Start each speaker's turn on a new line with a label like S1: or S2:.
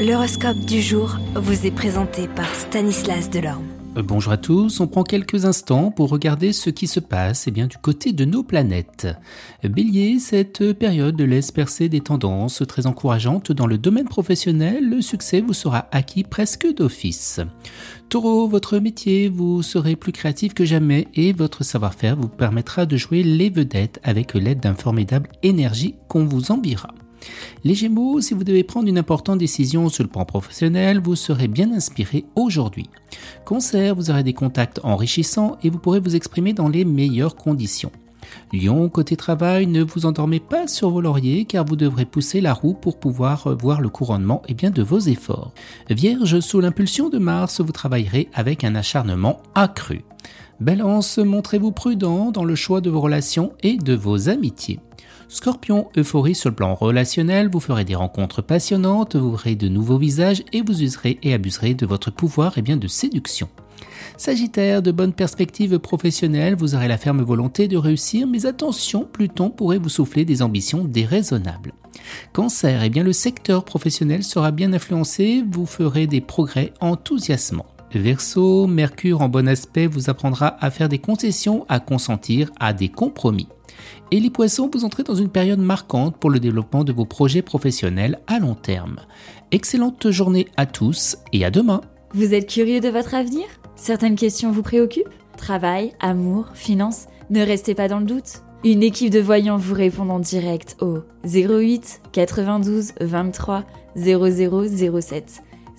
S1: L'horoscope du jour vous est présenté par Stanislas Delorme.
S2: Euh, bonjour à tous, on prend quelques instants pour regarder ce qui se passe eh bien, du côté de nos planètes. Bélier, cette période laisse percer des tendances très encourageantes dans le domaine professionnel, le succès vous sera acquis presque d'office. Taureau, votre métier, vous serez plus créatif que jamais et votre savoir-faire vous permettra de jouer les vedettes avec l'aide d'un formidable énergie qu'on vous enviera. Les Gémeaux, si vous devez prendre une importante décision sur le plan professionnel, vous serez bien inspiré aujourd'hui. Concert, vous aurez des contacts enrichissants et vous pourrez vous exprimer dans les meilleures conditions. Lion, côté travail, ne vous endormez pas sur vos lauriers car vous devrez pousser la roue pour pouvoir voir le couronnement et bien de vos efforts. Vierge, sous l'impulsion de Mars, vous travaillerez avec un acharnement accru. Balance, montrez-vous prudent dans le choix de vos relations et de vos amitiés. Scorpion, euphorie sur le plan relationnel, vous ferez des rencontres passionnantes, vous verrez de nouveaux visages et vous userez et abuserez de votre pouvoir et bien de séduction. Sagittaire, de bonnes perspectives professionnelles, vous aurez la ferme volonté de réussir, mais attention, Pluton pourrait vous souffler des ambitions déraisonnables. Cancer, eh bien le secteur professionnel sera bien influencé, vous ferez des progrès enthousiasmants. Verseau, Mercure en bon aspect vous apprendra à faire des concessions, à consentir à des compromis. Et les poissons, vous entrez dans une période marquante pour le développement de vos projets professionnels à long terme. Excellente journée à tous et à demain.
S3: Vous êtes curieux de votre avenir? Certaines questions vous préoccupent? Travail, amour, finances Ne restez pas dans le doute. Une équipe de voyants vous répond en direct au 08 92 23 0007.